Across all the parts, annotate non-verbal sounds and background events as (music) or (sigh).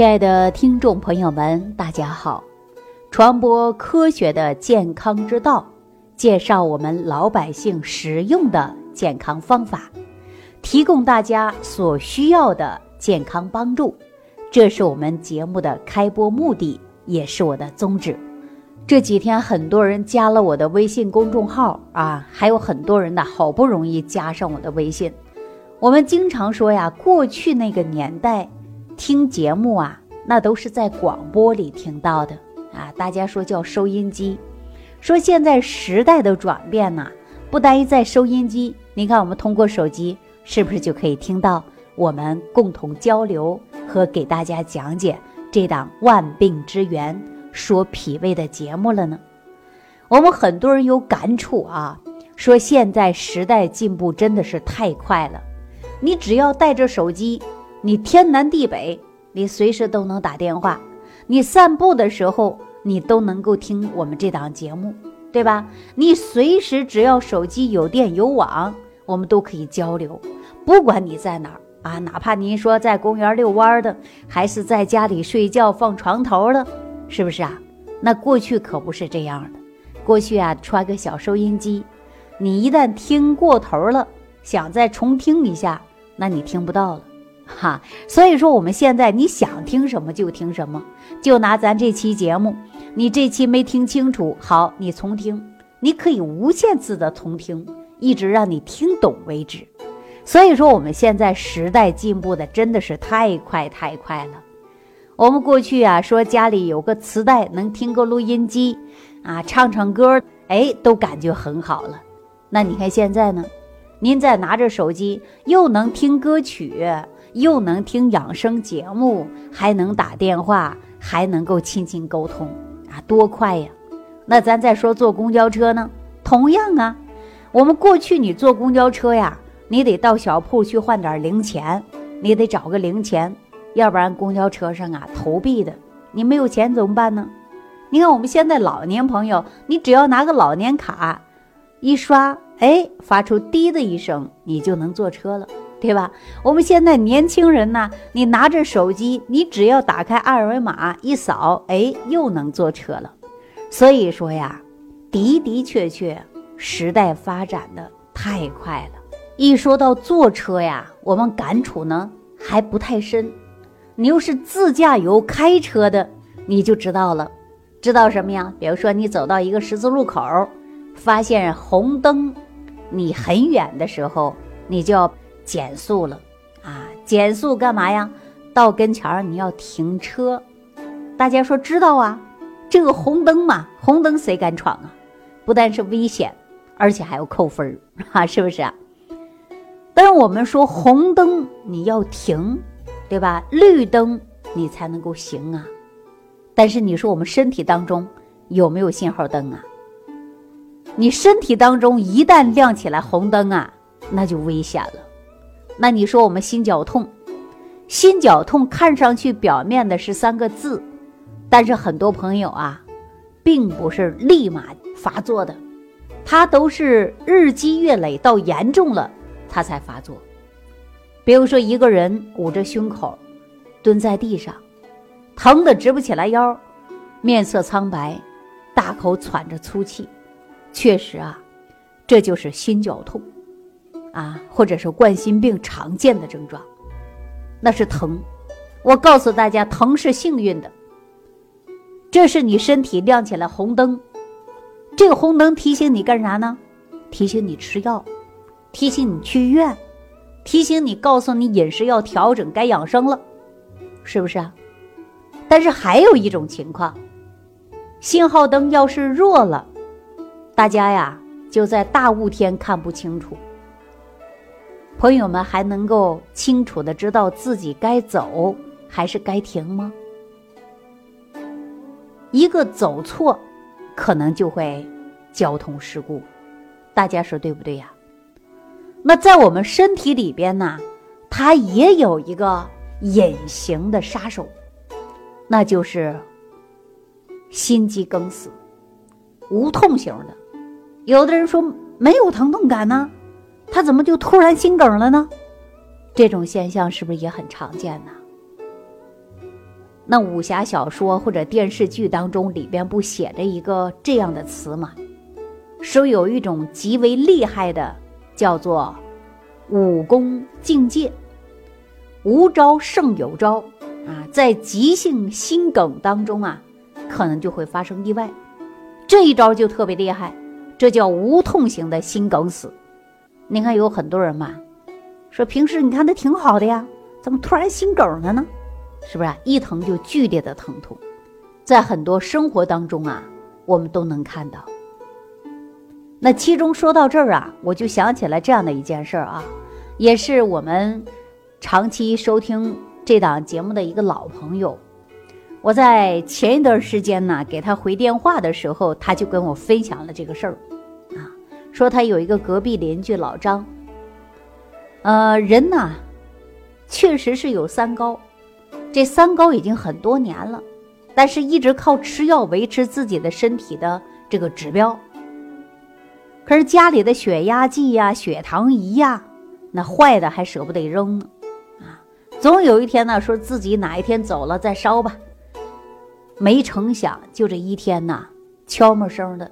亲爱的听众朋友们，大家好！传播科学的健康之道，介绍我们老百姓实用的健康方法，提供大家所需要的健康帮助，这是我们节目的开播目的，也是我的宗旨。这几天很多人加了我的微信公众号啊，还有很多人呢，好不容易加上我的微信。我们经常说呀，过去那个年代。听节目啊，那都是在广播里听到的啊。大家说叫收音机，说现在时代的转变呐，不单一在收音机。你看，我们通过手机是不是就可以听到我们共同交流和给大家讲解这档万病之源说脾胃的节目了呢？我们很多人有感触啊，说现在时代进步真的是太快了，你只要带着手机。你天南地北，你随时都能打电话；你散步的时候，你都能够听我们这档节目，对吧？你随时只要手机有电有网，我们都可以交流。不管你在哪儿啊，哪怕您说在公园遛弯的，还是在家里睡觉放床头的，是不是啊？那过去可不是这样的。过去啊，揣个小收音机，你一旦听过头了，想再重听一下，那你听不到了。哈，所以说我们现在你想听什么就听什么，就拿咱这期节目，你这期没听清楚，好，你重听，你可以无限次的重听，一直让你听懂为止。所以说我们现在时代进步的真的是太快太快了。我们过去啊说家里有个磁带，能听个录音机，啊唱唱歌，哎都感觉很好了。那你看现在呢，您再拿着手机，又能听歌曲。又能听养生节目，还能打电话，还能够亲情沟通啊，多快呀！那咱再说坐公交车呢，同样啊，我们过去你坐公交车呀，你得到小铺去换点零钱，你得找个零钱，要不然公交车上啊投币的，你没有钱怎么办呢？你看我们现在老年朋友，你只要拿个老年卡一刷，哎，发出滴的一声，你就能坐车了。对吧？我们现在年轻人呢，你拿着手机，你只要打开二维码一扫，哎，又能坐车了。所以说呀，的的确确，时代发展的太快了。一说到坐车呀，我们感触呢还不太深。你又是自驾游开车的，你就知道了。知道什么呀？比如说你走到一个十字路口，发现红灯，你很远的时候，你就要。减速了，啊，减速干嘛呀？到跟前儿你要停车。大家说知道啊？这个红灯嘛，红灯谁敢闯啊？不但是危险，而且还要扣分儿 (laughs) 啊，是不是啊？但是我们说红灯你要停，对吧？绿灯你才能够行啊。但是你说我们身体当中有没有信号灯啊？你身体当中一旦亮起来红灯啊，那就危险了。那你说我们心绞痛，心绞痛看上去表面的是三个字，但是很多朋友啊，并不是立马发作的，他都是日积月累到严重了，他才发作。比如说一个人捂着胸口，蹲在地上，疼得直不起来腰，面色苍白，大口喘着粗气，确实啊，这就是心绞痛。啊，或者是冠心病常见的症状，那是疼。我告诉大家，疼是幸运的。这是你身体亮起来红灯，这个红灯提醒你干啥呢？提醒你吃药，提醒你去医院，提醒你告诉你饮食要调整，该养生了，是不是啊？但是还有一种情况，信号灯要是弱了，大家呀就在大雾天看不清楚。朋友们还能够清楚的知道自己该走还是该停吗？一个走错，可能就会交通事故，大家说对不对呀？那在我们身体里边呢，它也有一个隐形的杀手，那就是心肌梗死，无痛型的。有的人说没有疼痛感呢。他怎么就突然心梗了呢？这种现象是不是也很常见呢？那武侠小说或者电视剧当中里边不写着一个这样的词吗？说有一种极为厉害的，叫做武功境界，无招胜有招啊，在急性心梗当中啊，可能就会发生意外。这一招就特别厉害，这叫无痛型的心梗死。你看有很多人嘛，说平时你看他挺好的呀，怎么突然心梗了呢？是不是一疼就剧烈的疼痛，在很多生活当中啊，我们都能看到。那其中说到这儿啊，我就想起来这样的一件事儿啊，也是我们长期收听这档节目的一个老朋友。我在前一段时间呢，给他回电话的时候，他就跟我分享了这个事儿，说他有一个隔壁邻居老张，呃，人呢，确实是有三高。这三高已经很多年了，但是一直靠吃药维持自己的身体的这个指标。可是家里的血压计呀、血糖仪呀，那坏的还舍不得扔呢，啊，总有一天呢，说自己哪一天走了再烧吧。没成想，就这一天呐，悄没声的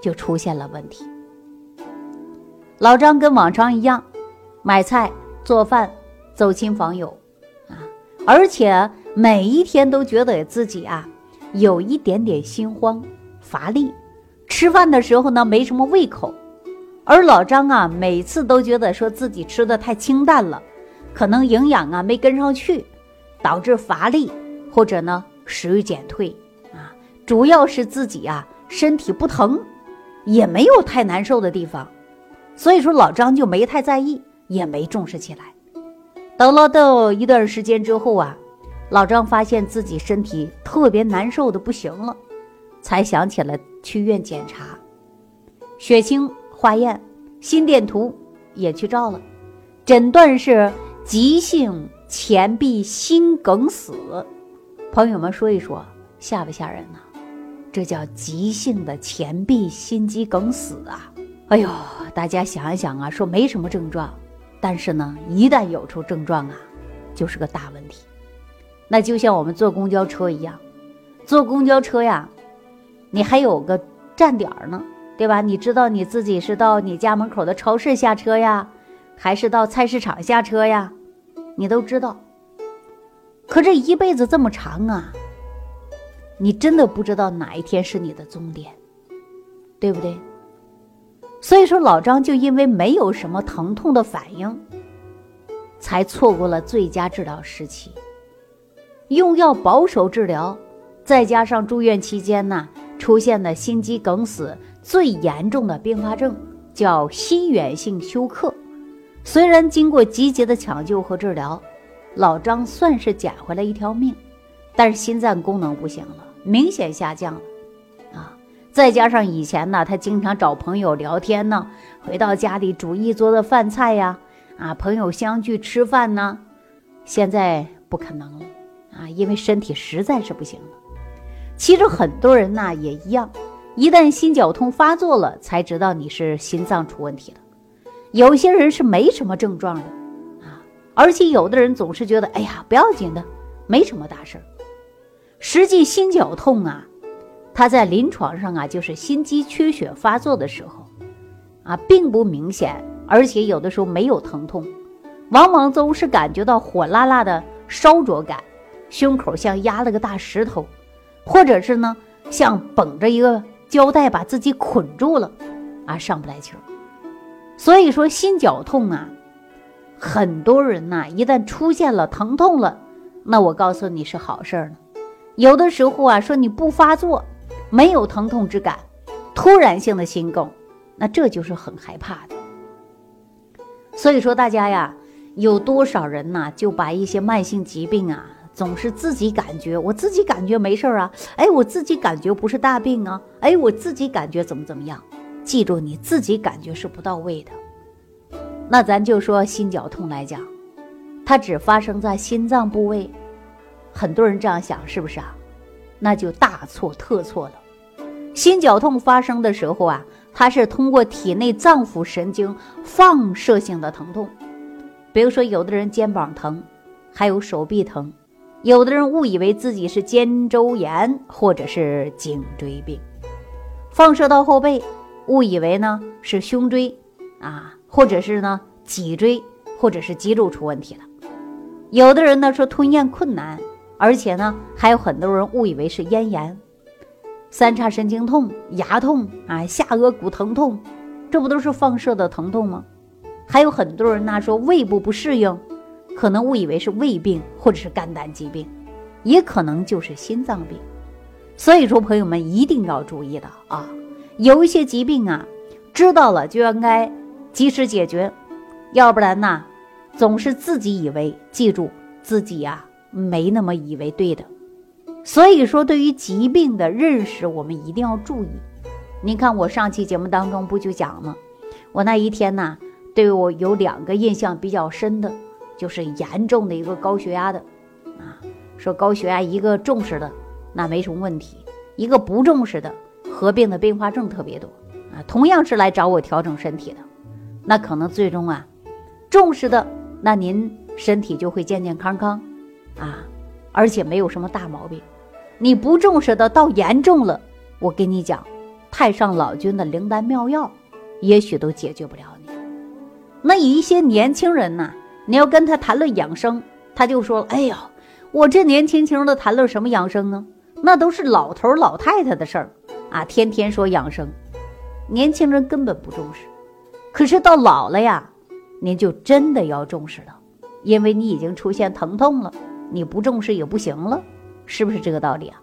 就出现了问题。老张跟往常一样，买菜、做饭、走亲访友。啊而且每一天都觉得自己啊有一点点心慌、乏力，吃饭的时候呢没什么胃口，而老张啊每次都觉得说自己吃的太清淡了，可能营养啊没跟上去，导致乏力或者呢食欲减退。啊，主要是自己啊身体不疼，也没有太难受的地方，所以说老张就没太在意，也没重视起来。等了都一段时间之后啊，老张发现自己身体特别难受的不行了，才想起了去医院检查，血清化验、心电图也去照了，诊断是急性前壁心梗死。朋友们说一说，吓不吓人呢？这叫急性的前壁心肌梗死啊！哎呦，大家想一想啊，说没什么症状。但是呢，一旦有出症状啊，就是个大问题。那就像我们坐公交车一样，坐公交车呀，你还有个站点呢，对吧？你知道你自己是到你家门口的超市下车呀，还是到菜市场下车呀？你都知道。可这一辈子这么长啊，你真的不知道哪一天是你的终点，对不对？所以说，老张就因为没有什么疼痛的反应，才错过了最佳治疗时期。用药保守治疗，再加上住院期间呢，出现了心肌梗死最严重的并发症，叫心源性休克。虽然经过积极的抢救和治疗，老张算是捡回来一条命，但是心脏功能不行了，明显下降了。再加上以前呢，他经常找朋友聊天呢，回到家里煮一桌的饭菜呀，啊，朋友相聚吃饭呢，现在不可能了啊，因为身体实在是不行了。其实很多人呢也一样，一旦心绞痛发作了，才知道你是心脏出问题了。有些人是没什么症状的啊，而且有的人总是觉得，哎呀，不要紧的，没什么大事儿。实际心绞痛啊。他在临床上啊，就是心肌缺血发作的时候，啊，并不明显，而且有的时候没有疼痛，往往总是感觉到火辣辣的烧灼感，胸口像压了个大石头，或者是呢，像绷着一个胶带把自己捆住了，啊，上不来气儿。所以说心绞痛啊，很多人呐，一旦出现了疼痛了，那我告诉你是好事儿呢。有的时候啊，说你不发作。没有疼痛之感，突然性的心梗，那这就是很害怕的。所以说，大家呀，有多少人呐，就把一些慢性疾病啊，总是自己感觉，我自己感觉没事儿啊，哎，我自己感觉不是大病啊，哎，我自己感觉怎么怎么样？记住，你自己感觉是不到位的。那咱就说心绞痛来讲，它只发生在心脏部位，很多人这样想，是不是啊？那就大错特错了。心绞痛发生的时候啊，它是通过体内脏腑神经放射性的疼痛，比如说有的人肩膀疼，还有手臂疼，有的人误以为自己是肩周炎或者是颈椎病，放射到后背，误以为呢是胸椎啊，或者是呢脊椎，或者是肌肉出问题了。有的人呢说吞咽困难，而且呢还有很多人误以为是咽炎。三叉神经痛、牙痛啊，下颚骨疼痛，这不都是放射的疼痛吗？还有很多人呢说胃部不适应。可能误以为是胃病或者是肝胆疾病，也可能就是心脏病。所以说，朋友们一定要注意的啊！有一些疾病啊，知道了就应该及时解决，要不然呢，总是自己以为，记住自己呀没那么以为对的。所以说，对于疾病的认识，我们一定要注意。您看，我上期节目当中不就讲吗？我那一天呢，对我有两个印象比较深的。就是严重的一个高血压的，啊，说高血压一个重视的那没什么问题，一个不重视的合并的并发症特别多啊。同样是来找我调整身体的，那可能最终啊，重视的那您身体就会健健康康啊，而且没有什么大毛病。你不重视的到严重了，我跟你讲，太上老君的灵丹妙药也许都解决不了你。那一些年轻人呢？你要跟他谈论养生，他就说：“哎呀，我这年轻轻的谈论什么养生呢？那都是老头老太太的事儿啊！天天说养生，年轻人根本不重视。可是到老了呀，您就真的要重视了，因为你已经出现疼痛了，你不重视也不行了，是不是这个道理啊？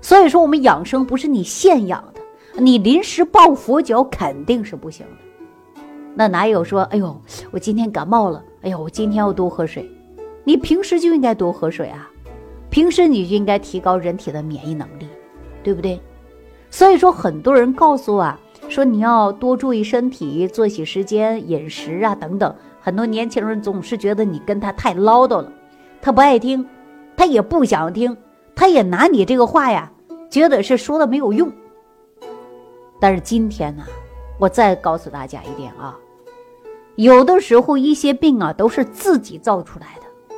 所以说，我们养生不是你现养的，你临时抱佛脚肯定是不行的。”那哪有说，哎呦，我今天感冒了，哎呦，我今天要多喝水。你平时就应该多喝水啊，平时你就应该提高人体的免疫能力，对不对？所以说，很多人告诉啊说你要多注意身体、作息时间、饮食啊等等。很多年轻人总是觉得你跟他太唠叨了，他不爱听，他也不想听，他也拿你这个话呀，觉得是说的没有用。但是今天呢？我再告诉大家一点啊，有的时候一些病啊都是自己造出来的，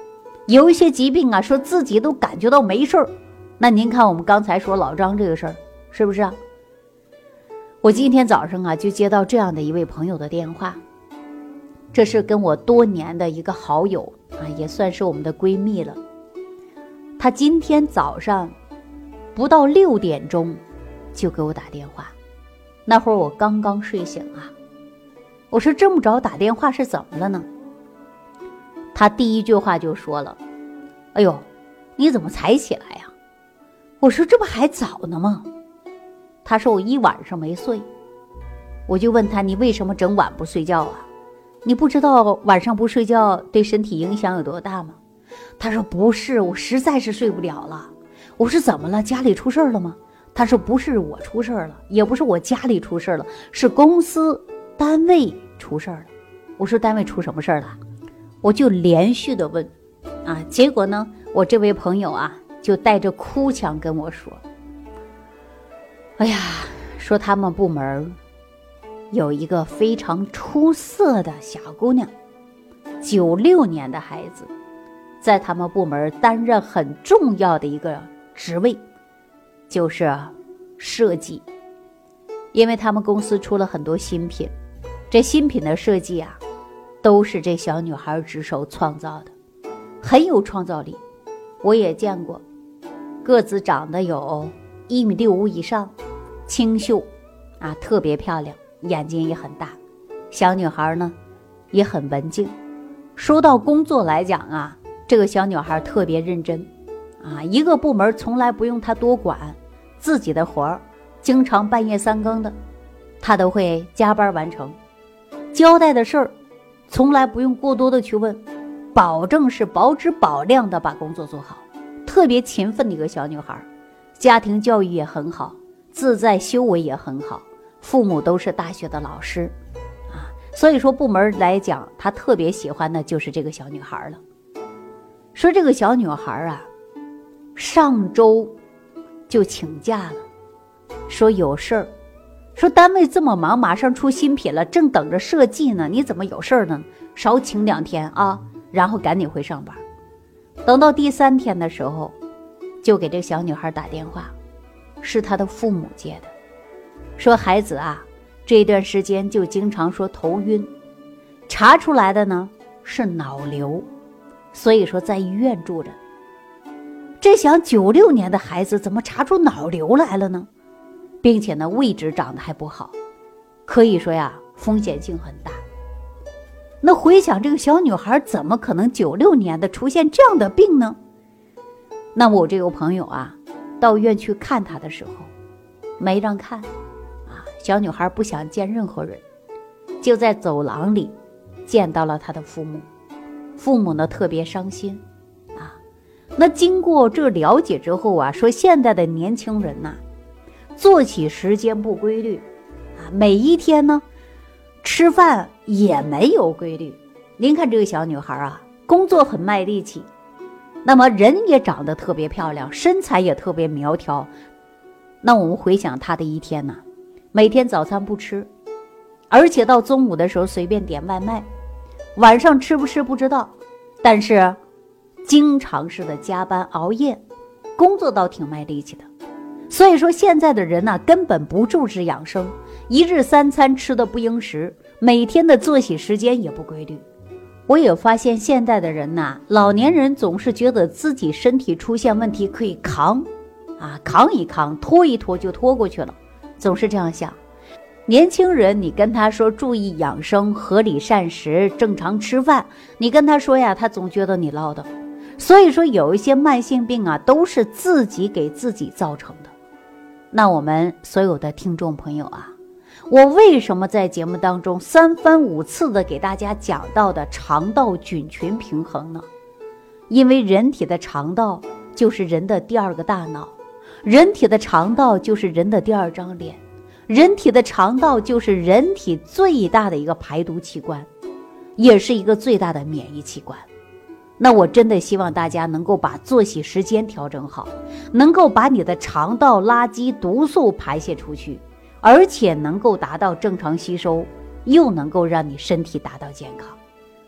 有一些疾病啊说自己都感觉到没事儿，那您看我们刚才说老张这个事儿是不是啊？我今天早上啊就接到这样的一位朋友的电话，这是跟我多年的一个好友啊，也算是我们的闺蜜了。他今天早上不到六点钟就给我打电话。那会儿我刚刚睡醒啊，我说这么早打电话是怎么了呢？他第一句话就说了：“哎呦，你怎么才起来呀？”我说这不还早呢吗？他说我一晚上没睡。我就问他你为什么整晚不睡觉啊？你不知道晚上不睡觉对身体影响有多大吗？他说不是，我实在是睡不了了。我说怎么了？家里出事儿了吗？他说：“不是我出事儿了，也不是我家里出事儿了，是公司单位出事儿了。”我说：“单位出什么事儿了？”我就连续的问，啊，结果呢，我这位朋友啊，就带着哭腔跟我说：“哎呀，说他们部门有一个非常出色的小姑娘，九六年的孩子，在他们部门担任很重要的一个职位。”就是设计，因为他们公司出了很多新品，这新品的设计啊，都是这小女孩儿之手创造的，很有创造力。我也见过，个子长得有一米六五以上，清秀，啊，特别漂亮，眼睛也很大。小女孩儿呢，也很文静。说到工作来讲啊，这个小女孩特别认真，啊，一个部门从来不用她多管。自己的活儿，经常半夜三更的，她都会加班完成。交代的事儿，从来不用过多的去问，保证是保质保量的把工作做好。特别勤奋的一个小女孩，家庭教育也很好，自在修为也很好，父母都是大学的老师，啊，所以说部门来讲，他特别喜欢的就是这个小女孩了。说这个小女孩啊，上周。就请假了，说有事儿，说单位这么忙，马上出新品了，正等着设计呢，你怎么有事儿呢？少请两天啊，然后赶紧回上班。等到第三天的时候，就给这个小女孩打电话，是她的父母接的，说孩子啊，这段时间就经常说头晕，查出来的呢是脑瘤，所以说在医院住着。这想九六年的孩子怎么查出脑瘤来了呢？并且呢位置长得还不好，可以说呀风险性很大。那回想这个小女孩怎么可能九六年的出现这样的病呢？那我这个朋友啊，到医院去看她的时候，没让看，啊，小女孩不想见任何人，就在走廊里见到了她的父母，父母呢特别伤心，啊，那经过这了解之后啊，说现在的年轻人呐，作息时间不规律，啊，每一天呢。吃饭也没有规律，您看这个小女孩啊，工作很卖力气，那么人也长得特别漂亮，身材也特别苗条。那我们回想她的一天呢，每天早餐不吃，而且到中午的时候随便点外卖，晚上吃不吃不知道，但是经常是的加班熬夜，工作倒挺卖力气的。所以说现在的人呢，根本不重视养生。一日三餐吃的不应时，每天的作息时间也不规律。我也发现现在的人呐，老年人总是觉得自己身体出现问题可以扛，啊，扛一扛，拖一拖就拖过去了，总是这样想。年轻人，你跟他说注意养生、合理膳食、正常吃饭，你跟他说呀，他总觉得你唠叨。所以说，有一些慢性病啊，都是自己给自己造成的。那我们所有的听众朋友啊。我为什么在节目当中三番五次的给大家讲到的肠道菌群平衡呢？因为人体的肠道就是人的第二个大脑，人体的肠道就是人的第二张脸，人体的肠道就是人体最大的一个排毒器官，也是一个最大的免疫器官。那我真的希望大家能够把作息时间调整好，能够把你的肠道垃圾毒素排泄出去。而且能够达到正常吸收，又能够让你身体达到健康，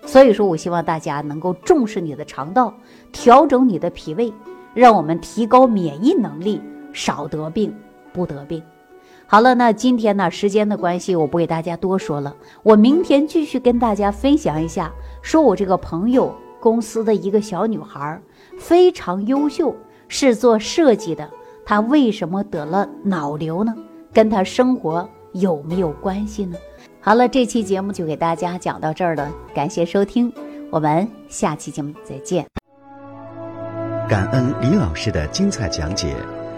所以说我希望大家能够重视你的肠道，调整你的脾胃，让我们提高免疫能力，少得病，不得病。好了，那今天呢，时间的关系，我不给大家多说了，我明天继续跟大家分享一下，说我这个朋友公司的一个小女孩非常优秀，是做设计的，她为什么得了脑瘤呢？跟她生活有没有关系呢？好了，这期节目就给大家讲到这儿了，感谢收听，我们下期节目再见。感恩李老师的精彩讲解。